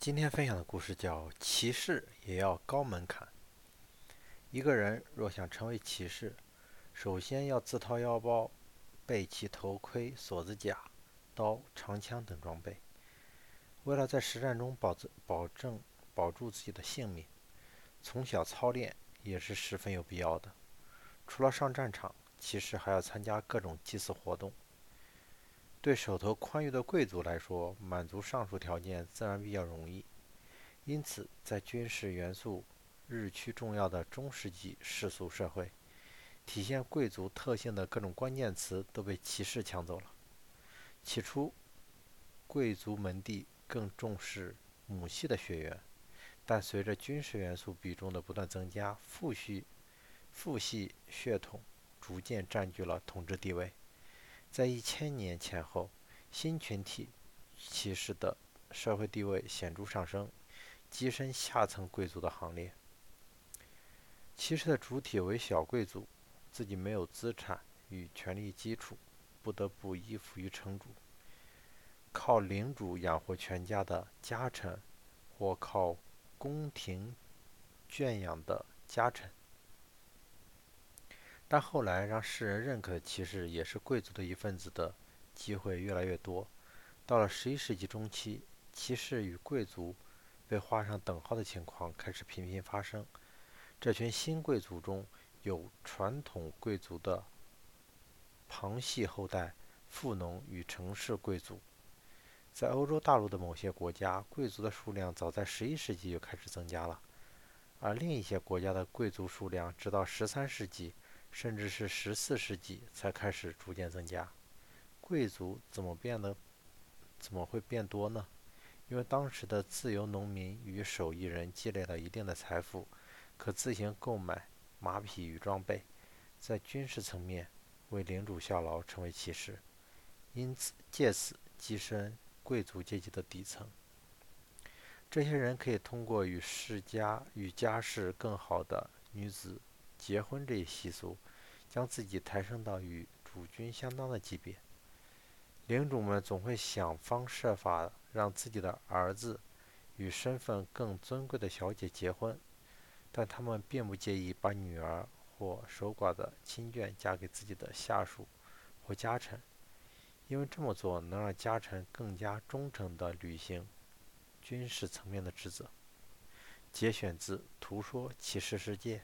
今天分享的故事叫《骑士也要高门槛》。一个人若想成为骑士，首先要自掏腰包备齐头盔、锁子甲、刀、长枪等装备。为了在实战中保证保证保住自己的性命，从小操练也是十分有必要的。除了上战场，骑士还要参加各种祭祀活动。对手头宽裕的贵族来说，满足上述条件自然比较容易。因此，在军事元素日趋重要的中世纪世俗社会，体现贵族特性的各种关键词都被骑士抢走了。起初，贵族门第更重视母系的血缘，但随着军事元素比重的不断增加，父系父系血统逐渐占据了统治地位。在一千年前后，新群体骑士的社会地位显著上升，跻身下层贵族的行列。骑士的主体为小贵族，自己没有资产与权力基础，不得不依附于城主，靠领主养活全家的家臣，或靠宫廷圈养的家臣。但后来，让世人认可的骑士也是贵族的一份子的机会越来越多。到了十一世纪中期，骑士与贵族被画上等号的情况开始频频发生。这群新贵族中有传统贵族的旁系后代、富农与城市贵族。在欧洲大陆的某些国家，贵族的数量早在十一世纪就开始增加了，而另一些国家的贵族数量直到十三世纪。甚至是十四世纪才开始逐渐增加。贵族怎么变得，怎么会变多呢？因为当时的自由农民与手艺人积累了一定的财富，可自行购买马匹与装备，在军事层面为领主效劳，成为骑士，因此借此跻身贵族阶级的底层。这些人可以通过与世家与家世更好的女子。结婚这一习俗，将自己抬升到与主君相当的级别。领主们总会想方设法让自己的儿子与身份更尊贵的小姐结婚，但他们并不介意把女儿或守寡的亲眷嫁给自己的下属或家臣，因为这么做能让家臣更加忠诚地履行军事层面的职责。节选自《图说骑士世界》。